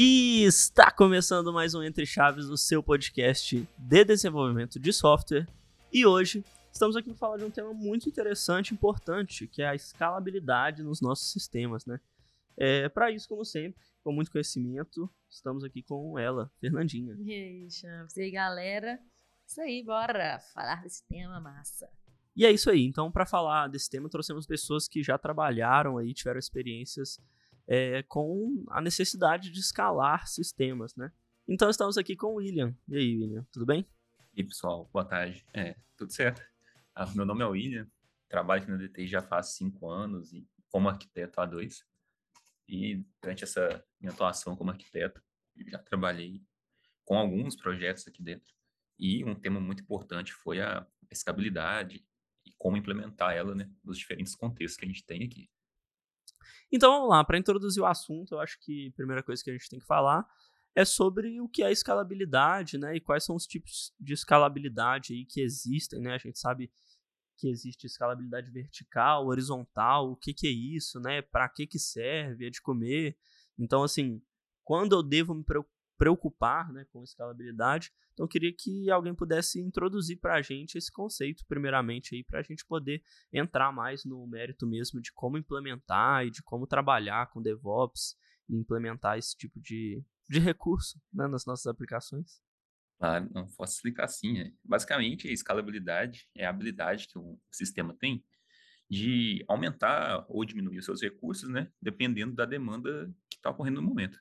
E está começando mais um Entre Chaves, o seu podcast de desenvolvimento de software. E hoje estamos aqui para falar de um tema muito interessante e importante, que é a escalabilidade nos nossos sistemas, né? É, para isso, como sempre, com muito conhecimento, estamos aqui com ela, Fernandinha. E aí, Champs? E aí, galera? Isso aí, bora falar desse tema massa. E é isso aí. Então, para falar desse tema, trouxemos pessoas que já trabalharam aí, tiveram experiências é, com a necessidade de escalar sistemas, né? Então estamos aqui com o William. E aí, William, tudo bem? E aí, pessoal, boa tarde. É, tudo certo. Ah, meu nome é William, trabalho aqui na DTI já faz cinco anos e como arquiteto há dois. E durante essa minha atuação como arquiteto, já trabalhei com alguns projetos aqui dentro. E um tema muito importante foi a escalabilidade e como implementar ela né, nos diferentes contextos que a gente tem aqui. Então vamos lá, para introduzir o assunto, eu acho que a primeira coisa que a gente tem que falar é sobre o que é escalabilidade, né? E quais são os tipos de escalabilidade aí que existem, né? A gente sabe que existe escalabilidade vertical, horizontal, o que, que é isso, né? Para que que serve, é de comer. Então, assim, quando eu devo me preocupar né, com escalabilidade. Então, eu queria que alguém pudesse introduzir para a gente esse conceito, primeiramente, para a gente poder entrar mais no mérito mesmo de como implementar e de como trabalhar com DevOps e implementar esse tipo de, de recurso né, nas nossas aplicações. Claro, não posso explicar assim. Né? Basicamente, a escalabilidade é a habilidade que o sistema tem de aumentar ou diminuir os seus recursos, né, dependendo da demanda que está ocorrendo no momento.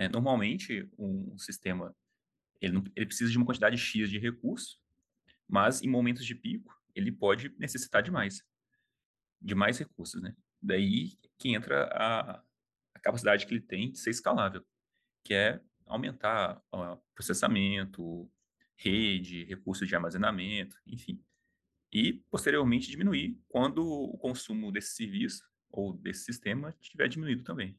É, normalmente, um sistema ele, não, ele precisa de uma quantidade X de recursos, mas em momentos de pico, ele pode necessitar de mais, de mais recursos, né? Daí que entra a, a capacidade que ele tem de ser escalável, que é aumentar processamento, rede, recursos de armazenamento, enfim. E, posteriormente, diminuir quando o consumo desse serviço ou desse sistema tiver diminuído também.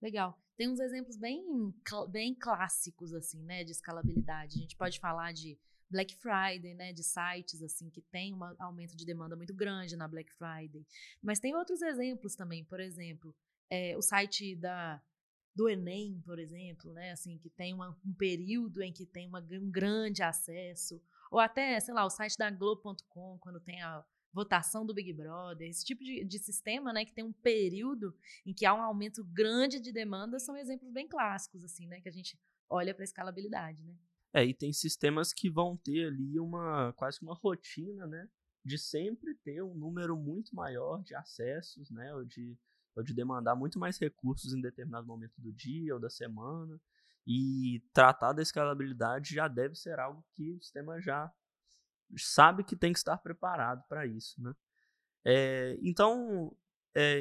Legal. Tem uns exemplos bem, bem clássicos, assim, né, de escalabilidade. A gente pode falar de Black Friday, né, de sites assim que tem um aumento de demanda muito grande na Black Friday. Mas tem outros exemplos também, por exemplo, é, o site da do Enem, por exemplo, né, assim que tem uma, um período em que tem uma, um grande acesso, ou até, sei lá, o site da Globo.com quando tem a votação do Big Brother, esse tipo de, de, sistema, né, que tem um período em que há um aumento grande de demanda, são exemplos bem clássicos, assim, né, que a gente olha para a escalabilidade, né. É, e tem sistemas que vão ter ali uma, quase uma rotina, né, de sempre ter um número muito maior de acessos, né, ou de, ou de demandar muito mais recursos em determinado momento do dia ou da semana, e tratar da escalabilidade já deve ser algo que o sistema já sabe que tem que estar preparado para isso, né? É, então, é,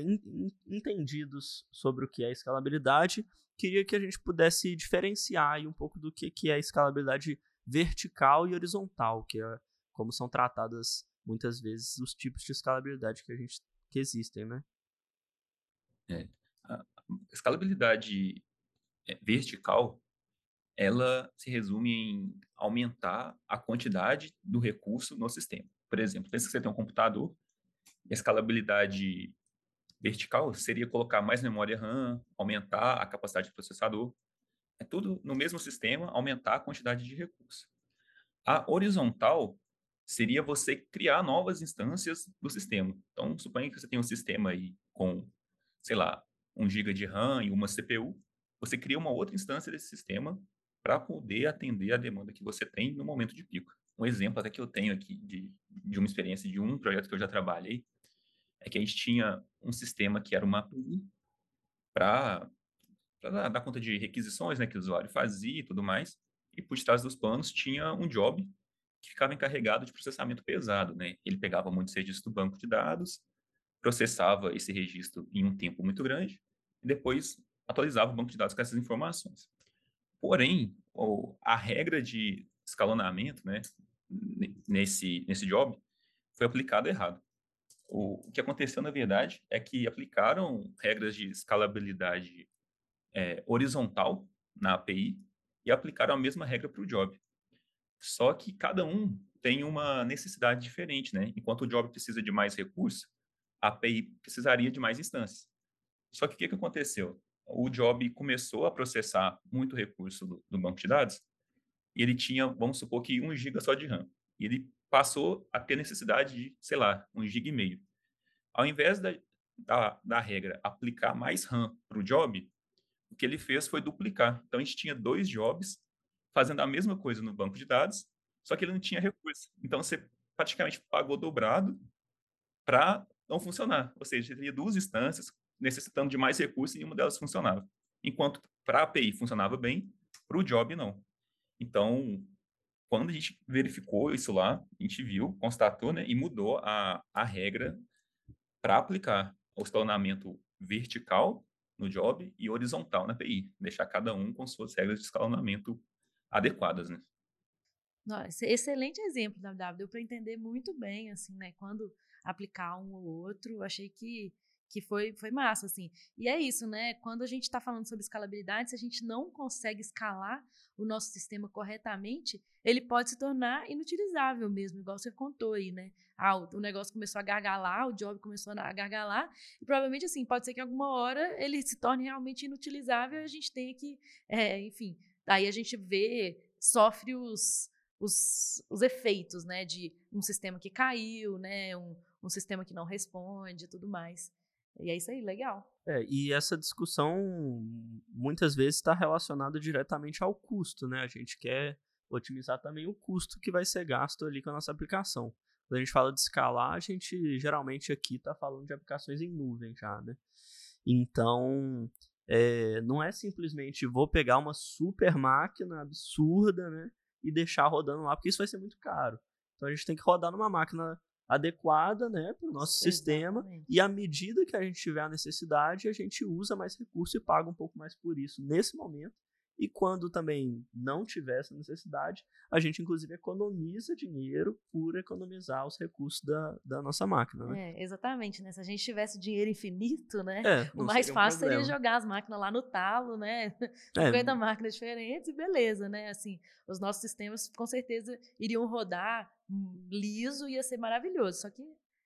entendidos sobre o que é escalabilidade, queria que a gente pudesse diferenciar um pouco do que, que é escalabilidade vertical e horizontal, que é como são tratadas muitas vezes os tipos de escalabilidade que a gente que existem, né? É, a escalabilidade é, vertical ela se resume em aumentar a quantidade do recurso no sistema. Por exemplo, pensa que você tem um computador, e a escalabilidade vertical seria colocar mais memória RAM, aumentar a capacidade do processador. É tudo no mesmo sistema, aumentar a quantidade de recursos. A horizontal seria você criar novas instâncias do sistema. Então, suponha que você tem um sistema aí com, sei lá, 1 GB de RAM e uma CPU. Você cria uma outra instância desse sistema para poder atender a demanda que você tem no momento de pico. Um exemplo até que eu tenho aqui de, de uma experiência de um projeto que eu já trabalhei é que a gente tinha um sistema que era uma API para dar conta de requisições né, que o usuário fazia e tudo mais, e por trás dos panos tinha um job que ficava encarregado de processamento pesado. Né? Ele pegava muitos registros do banco de dados, processava esse registro em um tempo muito grande, e depois atualizava o banco de dados com essas informações. Porém, a regra de escalonamento, né, nesse, nesse job, foi aplicada errado. O, que aconteceu, na verdade, é que aplicaram regras de escalabilidade é, horizontal na API e aplicaram a mesma regra para o job. Só que cada um tem uma necessidade diferente, né? Enquanto o job precisa de mais recursos, a API precisaria de mais instâncias. Só que o que, que aconteceu? O job começou a processar muito recurso do, do banco de dados, ele tinha, vamos supor que 1 GB só de RAM. E ele passou a ter necessidade de, sei lá, 1 GB e meio. Ao invés da, da, da regra aplicar mais RAM para o job, o que ele fez foi duplicar. Então, a gente tinha dois jobs fazendo a mesma coisa no banco de dados, só que ele não tinha recurso. Então, você praticamente pagou dobrado para não funcionar. Ou seja, você teria duas instâncias necessitando de mais recursos e uma delas funcionava. Enquanto para a API funcionava bem, para o job não. Então, quando a gente verificou isso lá, a gente viu, constatou, né, e mudou a, a regra para aplicar o escalonamento vertical no job e horizontal na API, deixar cada um com suas regras de escalonamento adequadas, né? Nossa, excelente exemplo, WW. Deu para entender muito bem, assim, né? Quando aplicar um ou outro, achei que que foi, foi massa, assim. E é isso, né? Quando a gente está falando sobre escalabilidade, se a gente não consegue escalar o nosso sistema corretamente, ele pode se tornar inutilizável mesmo, igual você contou aí, né? Ah, o, negócio começou a gargalar, o job começou a gargalar, e provavelmente, assim, pode ser que alguma hora ele se torne realmente inutilizável e a gente tenha que, é, enfim, daí a gente vê, sofre os, os, os efeitos, né, de um sistema que caiu, né, um, um sistema que não responde e tudo mais. E é isso aí, legal. É, e essa discussão muitas vezes está relacionada diretamente ao custo, né? A gente quer otimizar também o custo que vai ser gasto ali com a nossa aplicação. Quando a gente fala de escalar, a gente geralmente aqui está falando de aplicações em nuvem já, né? Então, é, não é simplesmente vou pegar uma super máquina absurda, né? E deixar rodando lá, porque isso vai ser muito caro. Então a gente tem que rodar numa máquina adequada né, para o nosso Exatamente. sistema. E à medida que a gente tiver a necessidade, a gente usa mais recurso e paga um pouco mais por isso nesse momento. E quando também não tiver essa necessidade, a gente inclusive economiza dinheiro por economizar os recursos da, da nossa máquina. Né? É, exatamente, né? Se a gente tivesse dinheiro infinito, né? É, o mais fácil um seria jogar as máquinas lá no talo, né? 50 é. máquinas diferentes e beleza, né? Assim, os nossos sistemas com certeza iriam rodar liso, ia ser maravilhoso. Só que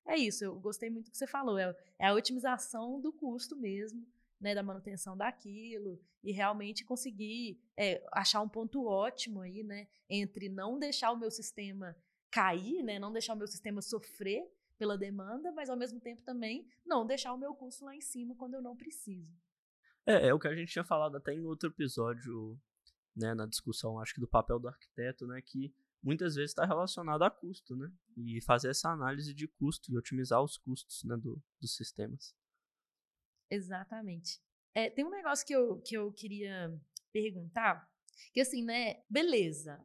é isso, eu gostei muito do que você falou, é, é a otimização do custo mesmo né, da manutenção daquilo e realmente conseguir é, achar um ponto ótimo aí, né, entre não deixar o meu sistema cair, né, não deixar o meu sistema sofrer pela demanda, mas ao mesmo tempo também não deixar o meu custo lá em cima quando eu não preciso. É, é o que a gente tinha falado até em outro episódio, né, na discussão, acho que do papel do arquiteto, né, que muitas vezes está relacionado a custo, né, e fazer essa análise de custo e otimizar os custos, né, do, dos sistemas. Exatamente. É, tem um negócio que eu, que eu queria perguntar, que assim, né, beleza,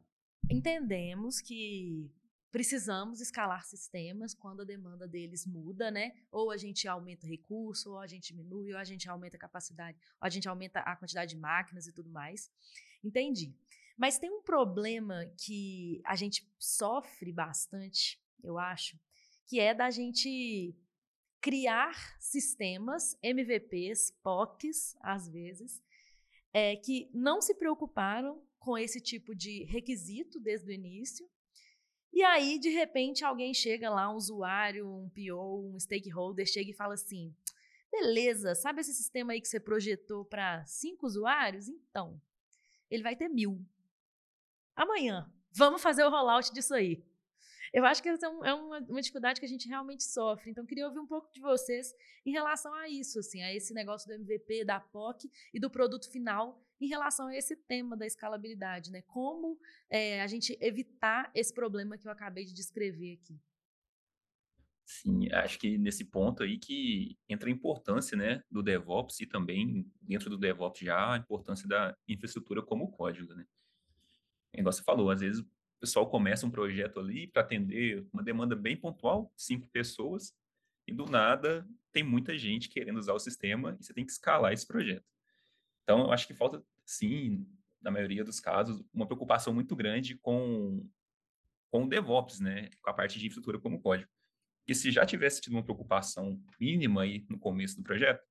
entendemos que precisamos escalar sistemas quando a demanda deles muda, né? Ou a gente aumenta recurso, ou a gente diminui, ou a gente aumenta a capacidade, ou a gente aumenta a quantidade de máquinas e tudo mais. Entendi. Mas tem um problema que a gente sofre bastante, eu acho, que é da gente criar sistemas, MVPs, POCs, às vezes, é, que não se preocuparam com esse tipo de requisito desde o início. E aí, de repente, alguém chega lá, um usuário, um PO, um stakeholder, chega e fala assim: beleza, sabe esse sistema aí que você projetou para cinco usuários? Então, ele vai ter mil. Amanhã, vamos fazer o rollout disso aí. Eu acho que essa é, é uma, uma, dificuldade que a gente realmente sofre. Então, queria ouvir um pouco de vocês em relação a isso, assim, a esse negócio do MVP, da POC e do produto final em relação a esse tema da escalabilidade, né? Como é, a gente evitar esse problema que eu acabei de descrever aqui. Sim, acho que nesse ponto aí que entra a importância, né, do DevOps e também dentro do DevOps já a importância da infraestrutura como código, né? Igual você falou, às vezes o pessoal começa um projeto ali para atender uma demanda bem pontual, cinco pessoas, e do nada tem muita gente querendo usar o sistema e você tem que escalar esse projeto. Então, eu acho que falta, sim, na maioria dos casos, uma preocupação muito grande com, com o DevOps, né? com a parte de infraestrutura como código. E se já tivesse tido uma preocupação mínima aí no começo do projeto,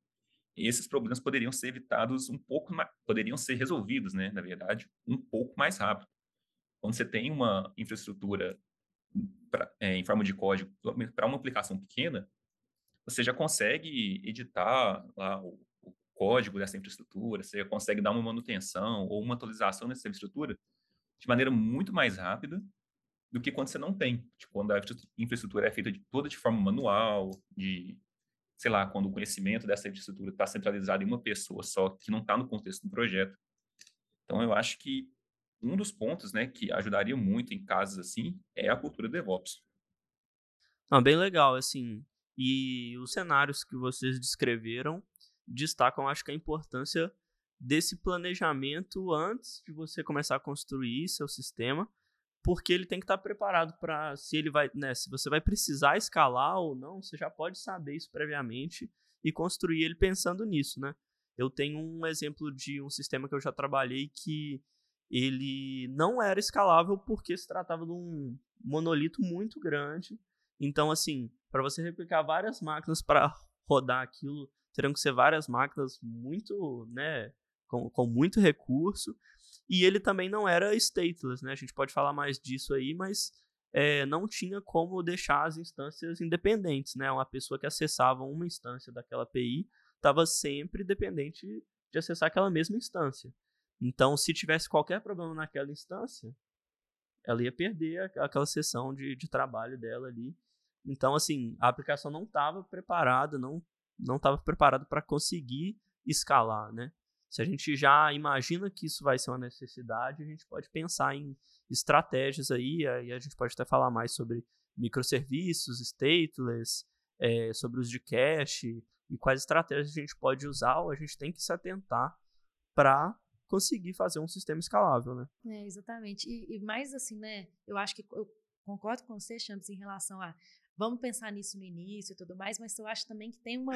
esses problemas poderiam ser evitados um pouco poderiam ser resolvidos, né, na verdade, um pouco mais rápido quando você tem uma infraestrutura pra, é, em forma de código para uma aplicação pequena, você já consegue editar lá o, o código dessa infraestrutura, você consegue dar uma manutenção ou uma atualização nessa infraestrutura de maneira muito mais rápida do que quando você não tem. Tipo, quando a infraestrutura é feita de, toda de forma manual, de, sei lá, quando o conhecimento dessa infraestrutura está centralizado em uma pessoa só, que não está no contexto do projeto. Então, eu acho que um dos pontos, né, que ajudaria muito em casos assim é a cultura DevOps. Ah, bem legal, assim. E os cenários que vocês descreveram destacam, acho que a importância desse planejamento antes de você começar a construir seu sistema, porque ele tem que estar preparado para se ele vai, né, se você vai precisar escalar ou não, você já pode saber isso previamente e construir ele pensando nisso, né? Eu tenho um exemplo de um sistema que eu já trabalhei que ele não era escalável porque se tratava de um monolito muito grande. Então, assim, para você replicar várias máquinas para rodar aquilo, terão que ser várias máquinas muito, né, com, com muito recurso. E ele também não era stateless, né? A gente pode falar mais disso aí, mas é, não tinha como deixar as instâncias independentes, né? Uma pessoa que acessava uma instância daquela API estava sempre dependente de acessar aquela mesma instância. Então, se tivesse qualquer problema naquela instância, ela ia perder aquela sessão de, de trabalho dela ali. Então, assim, a aplicação não estava preparada, não não estava preparada para conseguir escalar, né? Se a gente já imagina que isso vai ser uma necessidade, a gente pode pensar em estratégias aí, a gente pode até falar mais sobre microserviços, stateless, é, sobre os de cache e quais estratégias a gente pode usar ou a gente tem que se atentar para conseguir fazer um sistema escalável, né? É, exatamente. E, e, mais assim, né? Eu acho que eu concordo com você, Champs, em relação a vamos pensar nisso no início e tudo mais, mas eu acho também que tem uma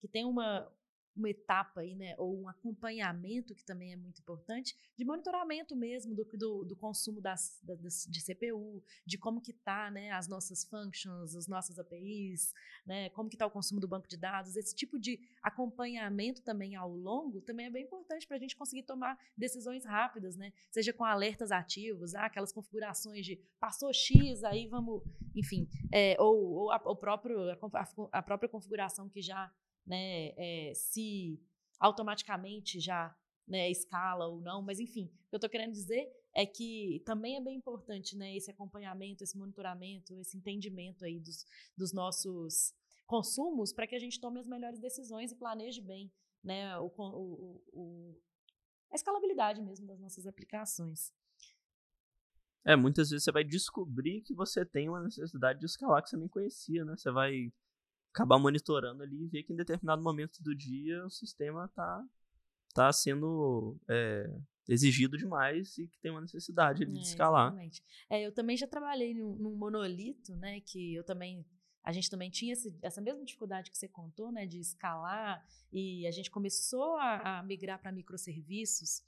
que tem uma uma etapa aí, né, ou um acompanhamento que também é muito importante, de monitoramento mesmo do, do, do consumo das, das, de CPU, de como que tá, né, as nossas functions, as nossas APIs, né, como que tá o consumo do banco de dados, esse tipo de acompanhamento também ao longo também é bem importante para a gente conseguir tomar decisões rápidas, né, seja com alertas ativos, ah, aquelas configurações de passou X, aí vamos, enfim, é, ou, ou a, o próprio, a, a própria configuração que já né, é, se automaticamente já né, escala ou não, mas enfim, o que eu estou querendo dizer é que também é bem importante né, esse acompanhamento, esse monitoramento, esse entendimento aí dos, dos nossos consumos para que a gente tome as melhores decisões e planeje bem né, o, o, o, a escalabilidade mesmo das nossas aplicações. É, muitas vezes você vai descobrir que você tem uma necessidade de escalar que você nem conhecia, né? Você vai acabar monitorando ali e ver que em determinado momento do dia o sistema tá, tá sendo é, exigido demais e que tem uma necessidade ali de é, escalar. Exatamente. É, eu também já trabalhei num, num, monolito, né, que eu também a gente também tinha esse, essa mesma dificuldade que você contou, né, de escalar e a gente começou a, a migrar para microserviços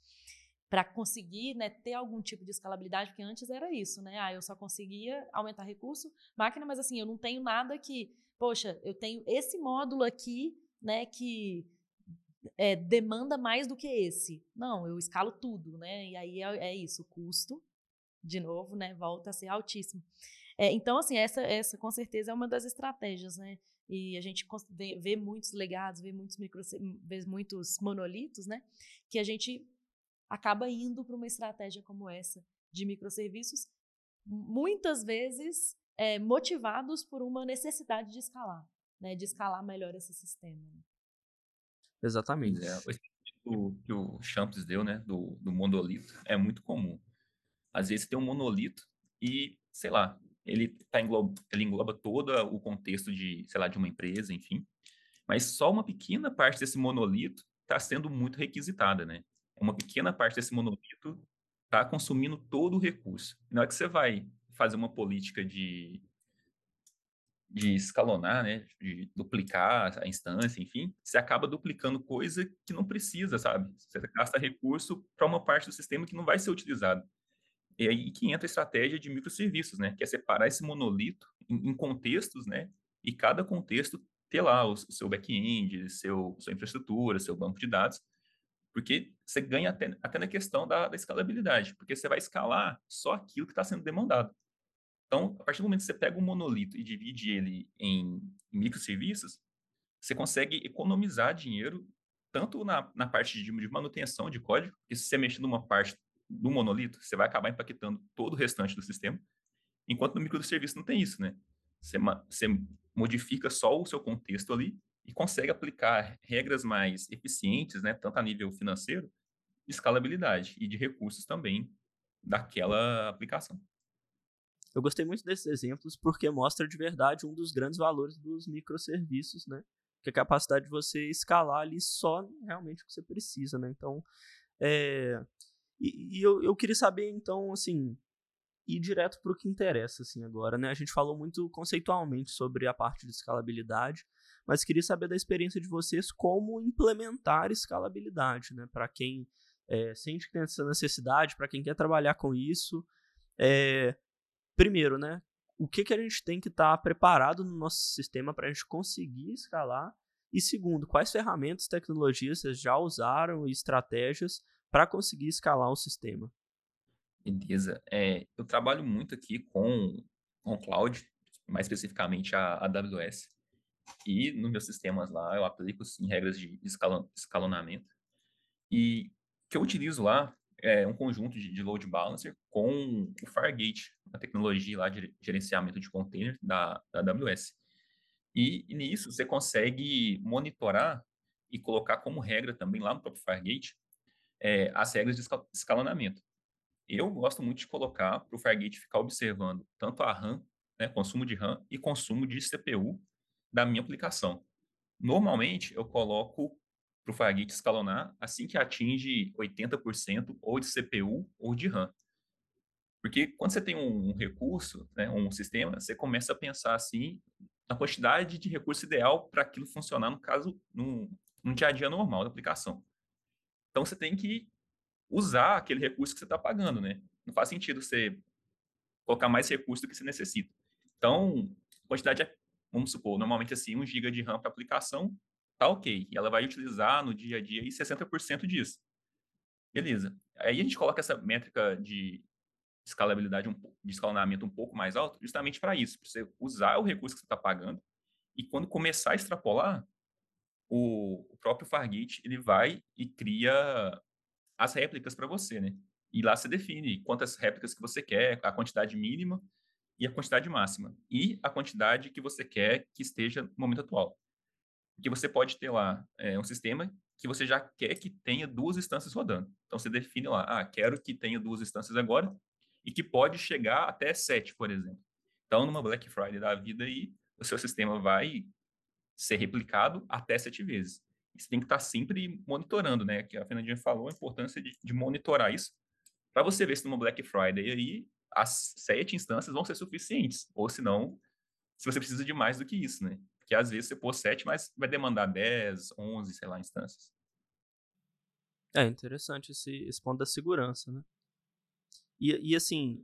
para conseguir né, ter algum tipo de escalabilidade, porque antes era isso, né? Ah, eu só conseguia aumentar recurso, máquina, mas assim, eu não tenho nada que poxa, eu tenho esse módulo aqui, né, que é, demanda mais do que esse. Não, eu escalo tudo, né? E aí é, é isso, o custo, de novo, né, volta a ser altíssimo. É, então, assim, essa, essa com certeza é uma das estratégias, né? E a gente vê, vê muitos legados, vê muitos micro, vê muitos monolitos, né? Que a gente acaba indo para uma estratégia como essa de microserviços, muitas vezes é, motivados por uma necessidade de escalar, né, de escalar melhor esse sistema. Né? Exatamente. É, o exemplo que o Champs deu, né, do, do monolito, é muito comum. Às vezes tem um monolito e, sei lá, ele, tá engloba, ele engloba todo o contexto de, sei lá, de uma empresa, enfim, mas só uma pequena parte desse monolito está sendo muito requisitada, né? Uma pequena parte desse monolito está consumindo todo o recurso. Na hora que você vai fazer uma política de, de escalonar, né, de duplicar a instância, enfim, você acaba duplicando coisa que não precisa, sabe? Você gasta recurso para uma parte do sistema que não vai ser utilizado. E aí que entra a estratégia de microserviços, né, que é separar esse monolito em, em contextos, né, e cada contexto ter lá o, o seu back-end, seu, sua infraestrutura, seu banco de dados, porque você ganha até, até na questão da, da escalabilidade, porque você vai escalar só aquilo que está sendo demandado. Então, a partir do momento que você pega um monolito e divide ele em microserviços, você consegue economizar dinheiro tanto na, na parte de, de manutenção de código, que se você mexer numa parte do monolito, você vai acabar impactando todo o restante do sistema, enquanto no microserviço não tem isso, né? Você, você modifica só o seu contexto ali e consegue aplicar regras mais eficientes, né, tanto a nível financeiro, de escalabilidade e de recursos também daquela aplicação. Eu gostei muito desses exemplos porque mostra de verdade um dos grandes valores dos microserviços, né? Que é a capacidade de você escalar ali só realmente o que você precisa, né? Então, é... e, e eu, eu queria saber, então, assim, ir direto para o que interessa, assim, agora, né? A gente falou muito conceitualmente sobre a parte de escalabilidade, mas queria saber da experiência de vocês como implementar escalabilidade, né? Para quem é, sente que tem essa necessidade, para quem quer trabalhar com isso. É, primeiro, né? O que, que a gente tem que estar tá preparado no nosso sistema para a gente conseguir escalar? E segundo, quais ferramentas, tecnologias vocês já usaram e estratégias para conseguir escalar o sistema? Beleza. É, eu trabalho muito aqui com, com cloud, mais especificamente a AWS. E nos meus sistemas lá eu aplico sim regras de escalonamento. E o que eu utilizo lá é um conjunto de, de load balancer com o Fargate, a tecnologia lá de gerenciamento de container da, da AWS. E, e nisso você consegue monitorar e colocar como regra também lá no próprio Fargate é, as regras de escalonamento. Eu gosto muito de colocar para o Fargate ficar observando tanto a RAM, né, consumo de RAM e consumo de CPU da minha aplicação. Normalmente, eu coloco para o Fargate escalonar assim que atinge 80% ou de CPU ou de RAM. Porque quando você tem um, recurso, né, um sistema, você começa a pensar assim na quantidade de recurso ideal para aquilo funcionar, no caso, num dia a dia normal da aplicação. Então, você tem que usar aquele recurso que você está pagando, né? Não faz sentido você colocar mais recurso do que você necessita. Então, quantidade é vamos supor, normalmente assim, 1 GB de RAM para aplicação, tá ok. E ela vai utilizar no dia a dia aí 60% disso. Beleza. Aí a gente coloca essa métrica de escalabilidade, um, de escalonamento um pouco mais alto, justamente para isso, para você usar o recurso que você está pagando e quando começar a extrapolar, o, o próprio Fargate ele vai e cria as réplicas para você, né? E lá você define quantas réplicas que você quer, a quantidade mínima e a quantidade máxima, e a quantidade que você quer que esteja no momento atual. Porque você pode ter lá é, um sistema que você já quer que tenha duas instâncias rodando. Então você define lá, ah, quero que tenha duas instâncias agora e que pode chegar até sete, por exemplo. Então, numa Black Friday da vida aí, o seu sistema vai ser replicado até sete vezes. Você tem que estar sempre monitorando, né? Que a Fernandinha falou a importância de, de monitorar isso para você ver se numa Black Friday aí as sete instâncias vão ser suficientes. Ou se não, se você precisa de mais do que isso, né? Porque às vezes você pôs sete, mas vai demandar 10, 11, sei lá, instâncias. É interessante esse, esse ponto da segurança, né? E, e assim,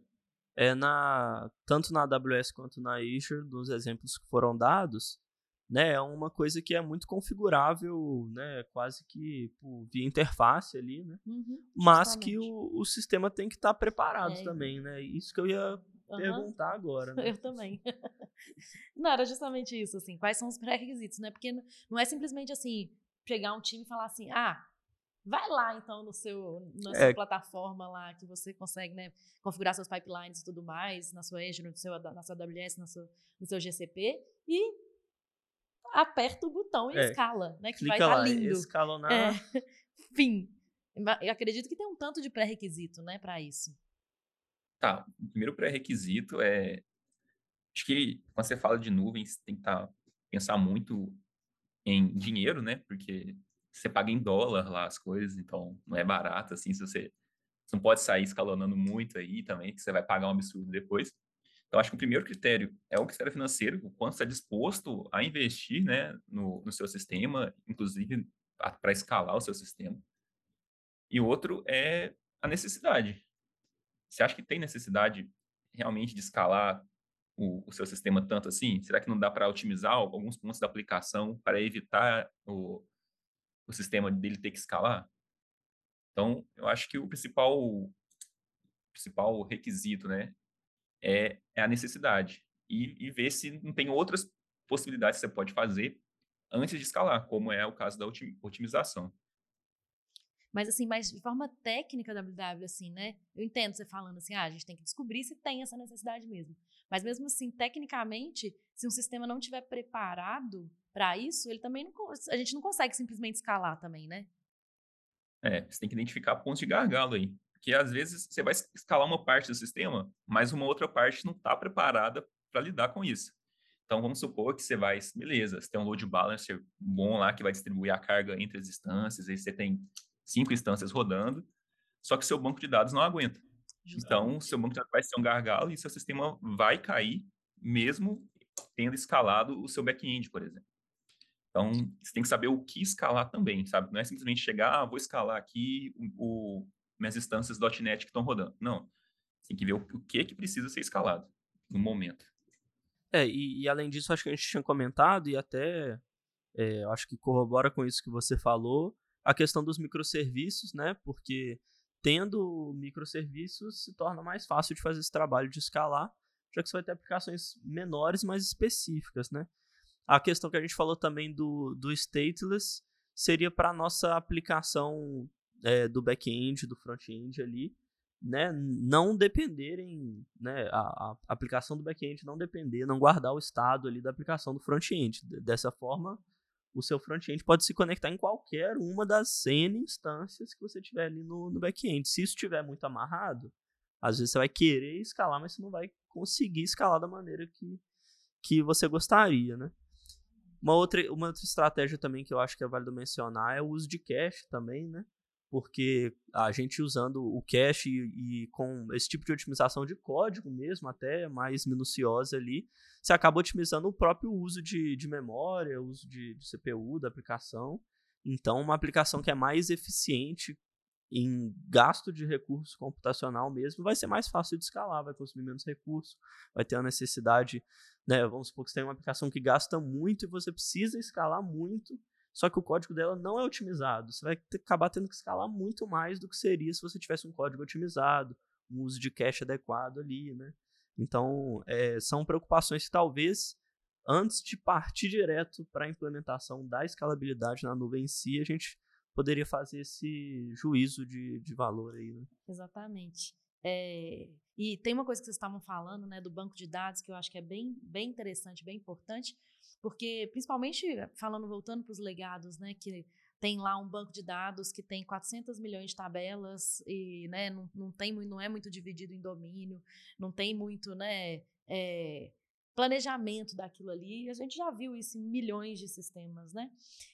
é na, tanto na AWS quanto na Azure, dos exemplos que foram dados, né, é uma coisa que é muito configurável, né, quase que por, via interface ali, né, uhum, mas que o, o sistema tem que estar tá preparado é. também, né, isso que eu ia uhum. perguntar agora. Né? Eu também. não, era justamente isso, assim, quais são os pré-requisitos, né, porque não é simplesmente assim, pegar um time e falar assim, ah, vai lá então no seu, na sua é. plataforma lá que você consegue, né, configurar seus pipelines e tudo mais, na sua Azure, no seu, na sua AWS, no seu, no seu GCP, e aperta o botão e é, escala, né? Que vai estar tá lindo. Escalonar. É, fim. Eu acredito que tem um tanto de pré-requisito, né, para isso. Tá, o primeiro pré-requisito é acho que quando você fala de nuvens, tem que tá, pensar muito em dinheiro, né? Porque você paga em dólar lá as coisas, então não é barato assim, se você, você não pode sair escalonando muito aí também, que você vai pagar um absurdo depois. Então, acho que o primeiro critério é o critério financeiro, o quanto está disposto a investir né, no, no seu sistema, inclusive para escalar o seu sistema. E outro é a necessidade. Você acha que tem necessidade realmente de escalar o, o seu sistema tanto assim? Será que não dá para otimizar alguns pontos da aplicação para evitar o, o sistema dele ter que escalar? Então, eu acho que o principal, principal requisito, né, é, é a necessidade. E, e ver se não tem outras possibilidades que você pode fazer antes de escalar, como é o caso da otimização. Mas assim, mas de forma técnica da WW, assim, né? Eu entendo você falando assim, ah, a gente tem que descobrir se tem essa necessidade mesmo. Mas mesmo assim, tecnicamente, se um sistema não estiver preparado para isso, ele também não, a gente não consegue simplesmente escalar também, né? É, você tem que identificar pontos de gargalo aí. Porque às vezes você vai escalar uma parte do sistema, mas uma outra parte não está preparada para lidar com isso. Então vamos supor que você vai, beleza, você tem um load balancer bom lá que vai distribuir a carga entre as instâncias, aí você tem cinco instâncias rodando, só que seu banco de dados não aguenta. Então, seu banco de dados vai ser um gargalo e seu sistema vai cair, mesmo tendo escalado o seu back-end, por exemplo. Então, você tem que saber o que escalar também, sabe? Não é simplesmente chegar, ah, vou escalar aqui o, o minhas instâncias .NET que estão rodando. Não. Você tem que ver o, o que que precisa ser escalado no momento. É, e, e, além disso, acho que a gente tinha comentado, e até é, acho que corrobora com isso que você falou, a questão dos microserviços, né? Porque tendo microserviços se torna mais fácil de fazer esse trabalho de escalar, já que você vai ter aplicações menores, mais específicas, né? A questão que a gente falou também do, do stateless seria para nossa aplicação é, do back-end, do front-end ali, né, não dependerem, né, a, a aplicação do back-end não depender, não guardar o estado ali da aplicação do front-end. Dessa forma, o seu front-end pode se conectar em qualquer uma das N instâncias que você tiver ali no, no back-end. Se isso estiver muito amarrado, às vezes você vai querer escalar, mas você não vai conseguir escalar da maneira que, que você gostaria, né? Uma outra, uma outra estratégia também que eu acho que é válido mencionar é o uso de cache também, né? Porque a gente usando o cache e, com esse tipo de otimização de código mesmo, até mais minuciosa ali, você acaba otimizando o próprio uso de, de memória, uso de, de CPU da aplicação. Então, uma aplicação que é mais eficiente em gasto de recurso computacional mesmo, vai ser mais fácil de escalar, vai consumir menos recurso, vai ter a necessidade, né, vamos supor que você tem uma aplicação que gasta muito e você precisa escalar muito, só que o código dela não é otimizado. Você vai acabar tendo que escalar muito mais do que seria se você tivesse um código otimizado, um uso de cache adequado ali, né? Então, é, são preocupações que talvez antes de partir direto para a implementação da escalabilidade na nuvem em si, a gente poderia fazer esse juízo de, de valor aí. Né? Exatamente. É, e tem uma coisa que vocês estavam falando, né, do banco de dados, que eu acho que é bem, bem interessante, bem importante, porque principalmente falando, voltando para os legados, né, que tem lá um banco de dados que tem 400 milhões de tabelas e né, não, não, tem, não é muito dividido em domínio, não tem muito né, é, planejamento daquilo ali. A gente já viu isso em milhões de sistemas, né?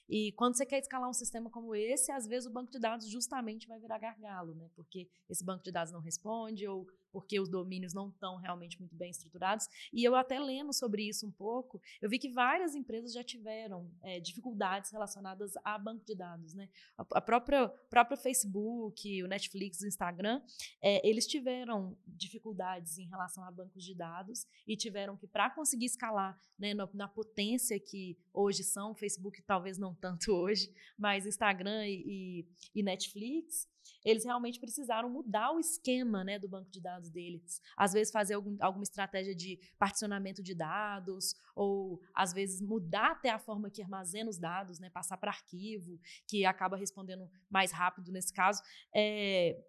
E quando você quer escalar um sistema como esse, às vezes o banco de dados justamente vai virar gargalo, né? Porque esse banco de dados não responde ou porque os domínios não estão realmente muito bem estruturados. E eu até lendo sobre isso um pouco, eu vi que várias empresas já tiveram é, dificuldades relacionadas a banco de dados, né? A, a própria, própria Facebook, o Netflix, o Instagram, é, eles tiveram dificuldades em relação a bancos de dados e tiveram que, para conseguir escalar né, na, na, potência que hoje são, Facebook talvez não tanto hoje, mas Instagram e, e, e Netflix, eles realmente precisaram mudar o esquema né, do banco de dados deles. Às vezes fazer algum, alguma estratégia de particionamento de dados, ou às vezes mudar até a forma que armazena os dados, né, passar para arquivo, que acaba respondendo mais rápido nesse caso. É,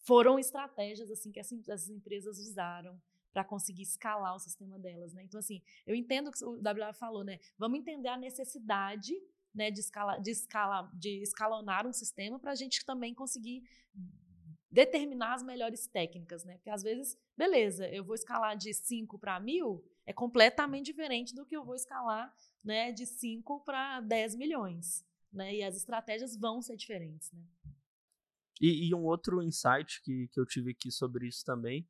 foram estratégias assim que as empresas usaram para conseguir escalar o sistema delas, né? Então assim, eu entendo o que o WA falou, né? Vamos entender a necessidade né, de, escala, de, escala, de escalonar um sistema para a gente também conseguir determinar as melhores técnicas, né? Porque às vezes, beleza, eu vou escalar de 5 para 1000, é completamente diferente do que eu vou escalar né, de 5 para 10 milhões. Né? E as estratégias vão ser diferentes. Né? E, e, um outro insight que, que eu tive aqui sobre isso também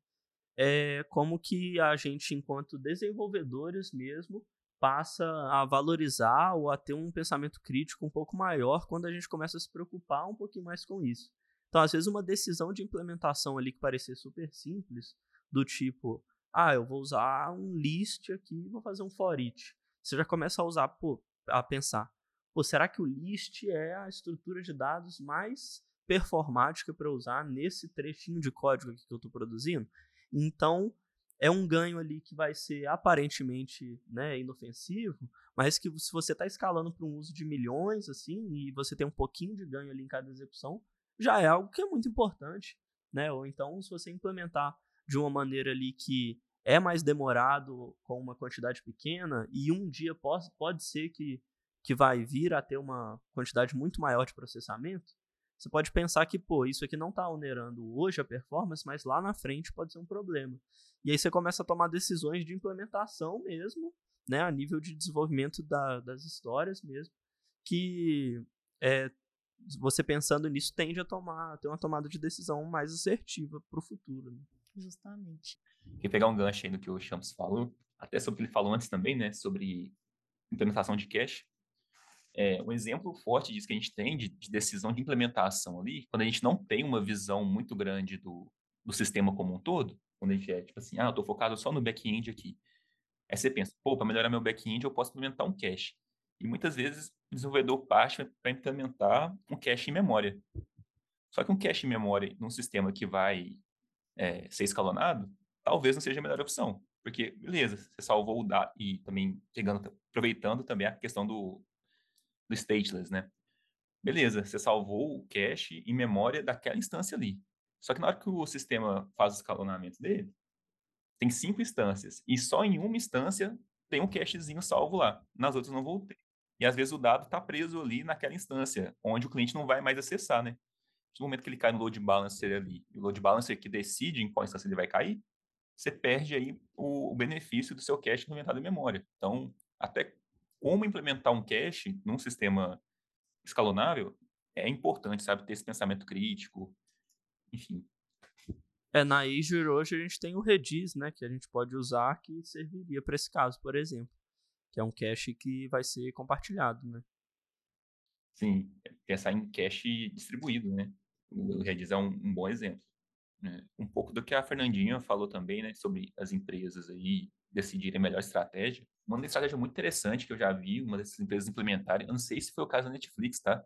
é como que a gente, enquanto desenvolvedores mesmo, passa a valorizar ou a ter um pensamento crítico um pouco maior quando a gente começa a se preocupar um pouquinho mais com isso. Então, às vezes, uma decisão de implementação ali que parecia super simples, do tipo, ah, eu vou usar um list aqui e vou fazer um for each. Você já começa a usar, pô, a pensar, pô, será que o list é a estrutura de dados mais performática para usar nesse trechinho de código que eu estou produzindo? Então, é um ganho ali que vai ser aparentemente né, inofensivo, mas que se você está escalando para um uso de milhões, assim, e você tem um pouquinho de ganho ali em cada execução, já é algo que é muito importante, né? Ou então, se você implementar de uma maneira ali que é mais demorado com uma quantidade pequena e um dia pode, pode ser que, que vai vir a ter uma quantidade muito maior de processamento, você pode pensar que, pô, isso aqui não está onerando hoje a performance, mas lá na frente pode ser um problema. E aí você começa a tomar decisões de implementação mesmo, né, a nível de desenvolvimento da, das histórias mesmo, que é, você pensando nisso tende a tomar, ter uma tomada de decisão mais assertiva para o futuro. Né? Justamente. Queria pegar um gancho aí do que o Champs falou, até sobre o que ele falou antes também, né, sobre implementação de cache. É, um exemplo forte disso que a gente tem de, de, decisão de implementação ali, quando a gente não tem uma visão muito grande do, do sistema como um todo, quando a gente é tipo assim, ah, eu estou focado só no back-end aqui. Aí você pensa, pô, para melhorar meu back-end eu posso implementar um cache. E muitas vezes o desenvolvedor parte para implementar um cache em memória. Só que um cache em memória num sistema que vai é, ser escalonado, talvez não seja a melhor opção. Porque, beleza, você salvou o dado e também pegando, aproveitando também a questão do, do stateless, né? Beleza, você salvou o cache em memória daquela instância ali. Só que na hora que o sistema faz o escalonamento dele, tem cinco instâncias. E só em uma instância tem um cachezinho salvo lá. Nas outras não vou ter. E às vezes o dado está preso ali naquela instância, onde o cliente não vai mais acessar, né? No momento que ele cai no load balancer ali, o load balancer que decide em qual instância ele vai cair, você perde aí o, o benefício do seu cache implementado em memória. Então, até como implementar um cache num sistema escalonável é importante, sabe? Ter esse pensamento crítico, enfim. É, na Azure hoje a gente tem o Redis, né, que a gente pode usar que serviria para esse caso, por exemplo, que é um cache que vai ser compartilhado, né? Sim, pensar em cache distribuído, né? O Redis é um, um bom exemplo. Né? Um pouco do que a Fernandinha falou também, né, sobre as empresas aí decidirem a melhor estratégia. Uma estratégia muito interessante que eu já vi uma dessas empresas implementarem, eu não sei se foi o caso da Netflix, tá?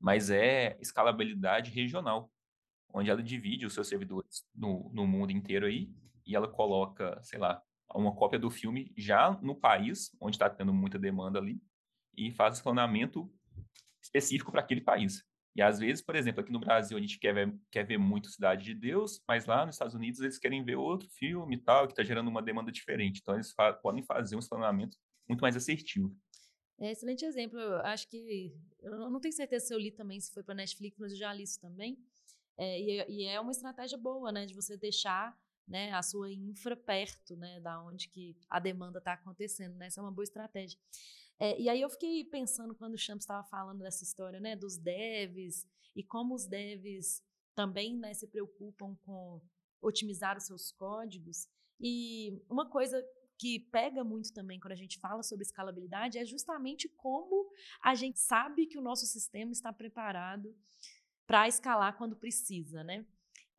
Mas é escalabilidade regional, onde ela divide os seus servidores no, no mundo inteiro aí e ela coloca, sei lá, uma cópia do filme já no país, onde está tendo muita demanda ali, e faz escalonamento específico para aquele país. E às vezes, por exemplo, aqui no Brasil a gente quer ver, quer ver muito Cidade de Deus, mas lá nos Estados Unidos eles querem ver outro filme e tal, que está gerando uma demanda diferente. Então eles fa podem fazer um escalonamento muito mais assertivo. É excelente exemplo. Eu acho que. Eu não tenho certeza se eu li também, se foi para Netflix, mas eu já li isso também. É, e, é, e, é uma estratégia boa, né? De você deixar né, a sua infra perto né, da onde que a demanda está acontecendo. Né? Essa é uma boa estratégia. É, e aí eu fiquei pensando quando o Champs estava falando dessa história, né, dos devs e como os devs também, né, se preocupam com otimizar os seus códigos. E uma coisa que pega muito também quando a gente fala sobre escalabilidade é justamente como a gente sabe que o nosso sistema está preparado para escalar quando precisa, né?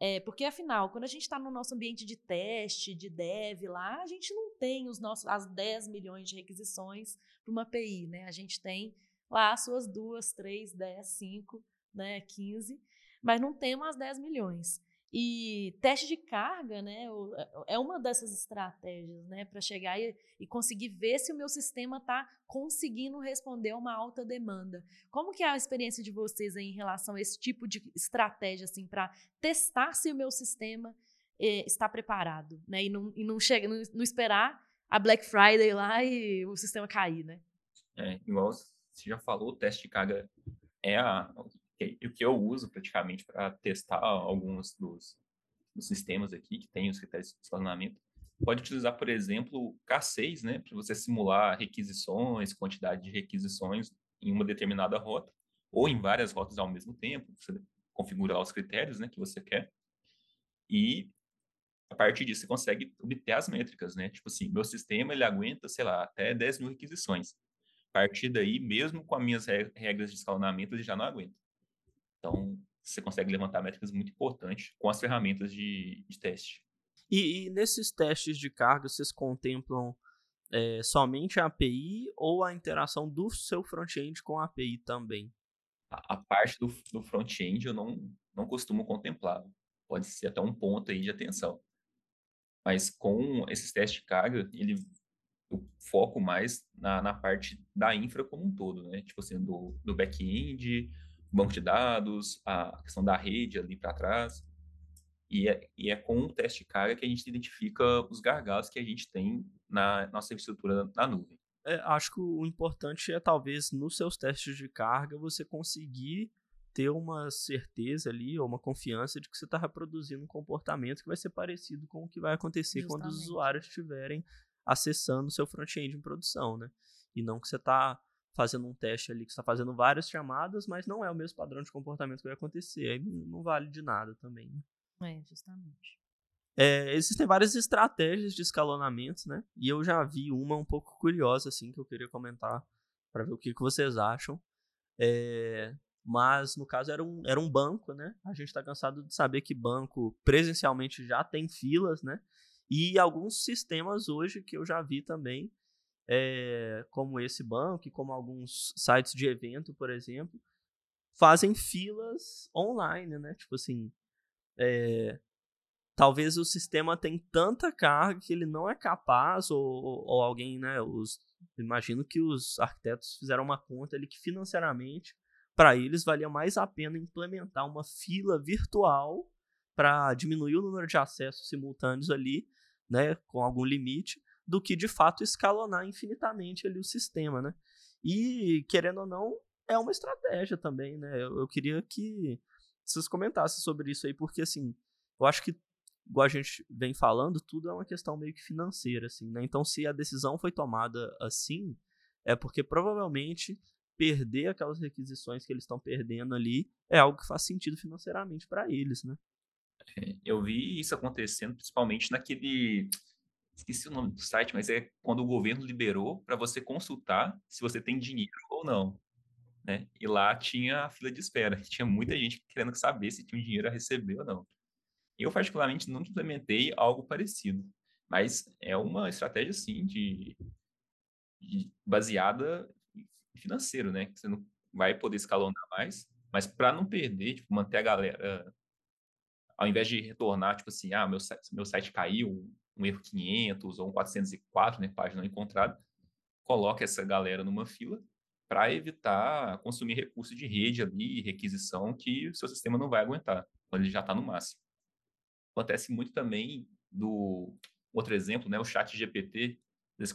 É, porque, afinal, quando a gente está no nosso ambiente de teste, de dev lá, a gente não tem os nossos, as 10 milhões de requisições para uma API, né? A gente tem lá as suas duas, três, 10, 5, né, 15, mas não temos as 10 milhões. E teste de carga, né, é, é uma dessas estratégias, né, para chegar e, e, conseguir ver se o meu sistema está conseguindo responder a uma alta demanda. Como que é a experiência de vocês em relação a esse tipo de estratégia, assim, para testar se o meu sistema eh, está preparado, né, e não, e não, chega, não, não esperar a Black Friday lá e o sistema cair, né? É, igual você já falou, o teste de carga é a, o que eu uso praticamente para testar alguns dos, dos, sistemas aqui que tem os critérios de escalonamento. Pode utilizar, por exemplo, K6, né, para você simular requisições, quantidade de requisições em uma determinada rota, ou em várias rotas ao mesmo tempo. Você configura os critérios né, que você quer. E a partir disso você consegue obter as métricas, né? Tipo assim, meu sistema ele aguenta, sei lá, até 10 mil requisições. A partir daí, mesmo com as minhas regras de escalonamento, ele já não aguenta. Então, você consegue levantar métricas muito importantes com as ferramentas de, de teste. E, e, nesses testes de carga, vocês contemplam é, somente a API ou a interação do seu front-end com a API também? A, a parte do, do front-end eu não, não costumo contemplar. Pode ser até um ponto aí de atenção. Mas com esses testes de carga, ele eu foco mais na, na parte da infra como um todo, né? Tipo assim, do, do back-end, banco de dados, a questão da rede ali para trás. E é, e é com o teste de carga que a gente identifica os gargalos que a gente tem na nossa infraestrutura na nuvem. É, acho que o importante é, talvez, nos seus testes de carga, você conseguir ter uma certeza ali, ou uma confiança de que você está reproduzindo um comportamento que vai ser parecido com o que vai acontecer Justamente. quando os usuários estiverem acessando o seu front-end em produção, né? E não que você está fazendo um teste ali, que está fazendo várias chamadas, mas não é o mesmo padrão de comportamento que vai acontecer. Aí não vale de nada também. Né? É, justamente. É, existem várias estratégias de escalonamento, né? E eu já vi uma um pouco curiosa, assim, que eu queria comentar para ver o que, que vocês acham. É, mas, no caso, era um, era um banco, né? A gente está cansado de saber que banco presencialmente já tem filas, né? E alguns sistemas hoje que eu já vi também, é, como esse banco, como alguns sites de evento, por exemplo, fazem filas online, né? Tipo assim, é, talvez o sistema tem tanta carga que ele não é capaz, ou, ou alguém, né? Os, imagino que os arquitetos fizeram uma conta ali que financeiramente, para eles, valia mais a pena implementar uma fila virtual para diminuir o número de acessos simultâneos ali, né, com algum limite, do que de fato escalonar infinitamente ali o sistema, né? E querendo ou não, é uma estratégia também, né? Eu, eu queria que vocês comentassem sobre isso aí, porque assim, eu acho que igual a gente vem falando, tudo é uma questão meio que financeira, assim, né? Então, se a decisão foi tomada assim, é porque provavelmente perder aquelas requisições que eles estão perdendo ali é algo que faz sentido financeiramente para eles, né? É, eu vi isso acontecendo principalmente naquele. Esqueci o nome do site, mas é quando o governo liberou para você consultar se você tem dinheiro ou não. Né? E lá tinha a fila de espera. Tinha muita gente querendo saber se tinha dinheiro a receber ou não. Eu, particularmente, nunca implementei algo parecido. Mas é uma estratégia, sim, de, de baseada financeiro, né? Você não vai poder escalonar mais, mas para não perder, tipo, manter a galera, ao invés de retornar, tipo assim, ah, meu, meu site caiu, um erro 500 ou um 404, né, página não encontrada, coloca essa galera numa fila para evitar consumir recurso de rede ali, requisição que o seu sistema não vai aguentar, quando ele já está no máximo. Acontece muito também do outro exemplo, né, o chat GPT,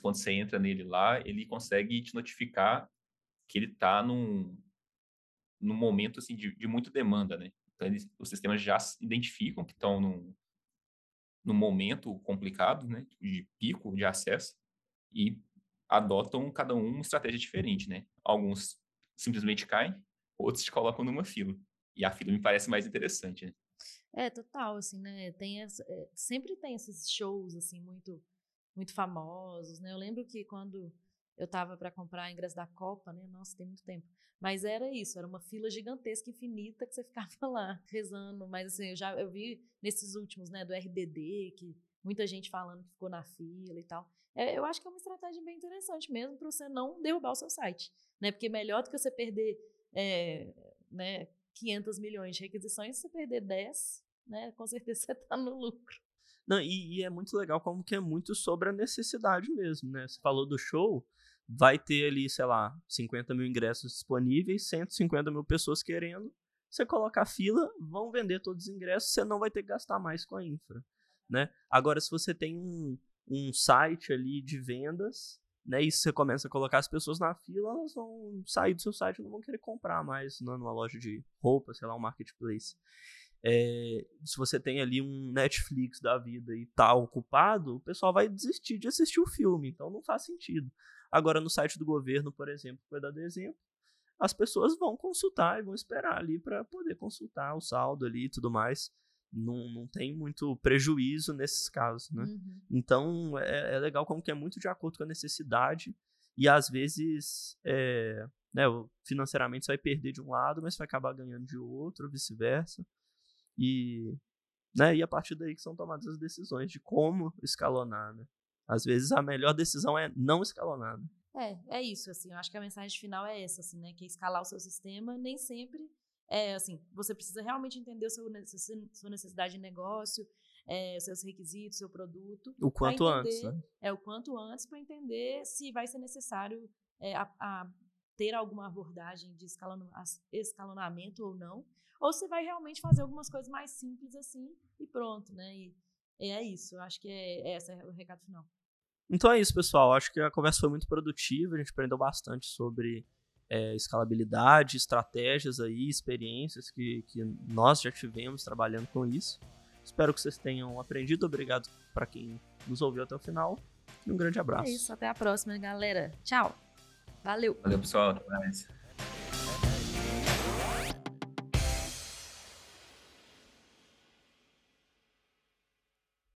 quando você entra nele lá, ele consegue te notificar que ele está num, num momento assim, de, de muita demanda, né? Então, os sistemas já identificam que estão num, num momento complicado, né? De pico de acesso e adotam cada um uma estratégia diferente, né? Alguns simplesmente caem, outros te colocam numa fila. E a fila me parece mais interessante, né? É, total, assim, né? Tem essa, é, sempre tem esses shows, assim, muito, muito famosos, né? Eu lembro que quando eu estava para comprar ingresso da Copa, né? Nossa, tem muito tempo. Mas era isso, era uma fila gigantesca, infinita, que você ficava lá rezando. Mas assim, eu já eu vi nesses últimos, né, do RBD, que muita gente falando que ficou na fila e tal. É, eu acho que é uma estratégia bem interessante mesmo para você não derrubar o seu site, né? Porque melhor do que você perder, é, né, 500 milhões de requisições, você perder 10, né? Com certeza você está no lucro. Não, e, e, é muito legal como que é muito sobre a necessidade mesmo, né? Você falou do show, vai ter ali, sei lá, 50 mil ingressos disponíveis, 150 mil pessoas querendo. Você coloca a fila, vão vender todos os ingressos, você não vai ter que gastar mais com a infra, né? Agora, se você tem um, um site ali de vendas, né, e você começa a colocar as pessoas na fila, elas vão sair do seu site e não vão querer comprar mais né, numa loja de roupa, sei lá, um marketplace. É, se você tem ali um Netflix da vida e tá ocupado, o pessoal vai desistir de assistir o filme, então não faz sentido. Agora, no site do governo, por exemplo, que foi dado exemplo, as pessoas vão consultar e vão esperar ali para poder consultar o saldo ali e tudo mais. Não, não tem muito prejuízo nesses casos, né? Uhum. Então, é, é, legal como que é muito de acordo com a necessidade e às vezes, é, né, financeiramente você vai perder de um lado, mas você vai acabar ganhando de outro, vice-versa. E, né, e a partir daí que são tomadas as decisões de como escalonar, né? Às vezes a melhor decisão é não escalonar. Né? É, é isso, assim, eu acho que a mensagem final é essa, assim, né, que escalar o seu sistema nem sempre é, assim, você precisa realmente entender o seu, sua necessidade de negócio, é, seus requisitos, seu produto. O quanto entender, antes, né? É, o quanto antes para entender se vai ser necessário é, a, a ter alguma abordagem de escalonamento ou não, ou se vai realmente fazer algumas coisas mais simples assim e pronto, né? E, e é isso, eu acho que é, é esse é o recado final. Então é isso, pessoal. Acho que a conversa foi muito produtiva, a gente aprendeu bastante sobre é, escalabilidade, estratégias aí, experiências que, que nós já tivemos trabalhando com isso. Espero que vocês tenham aprendido. Obrigado para quem nos ouviu até o final. E um grande abraço. É isso, até a próxima, galera. Tchau. Valeu. Valeu, pessoal. Até mais.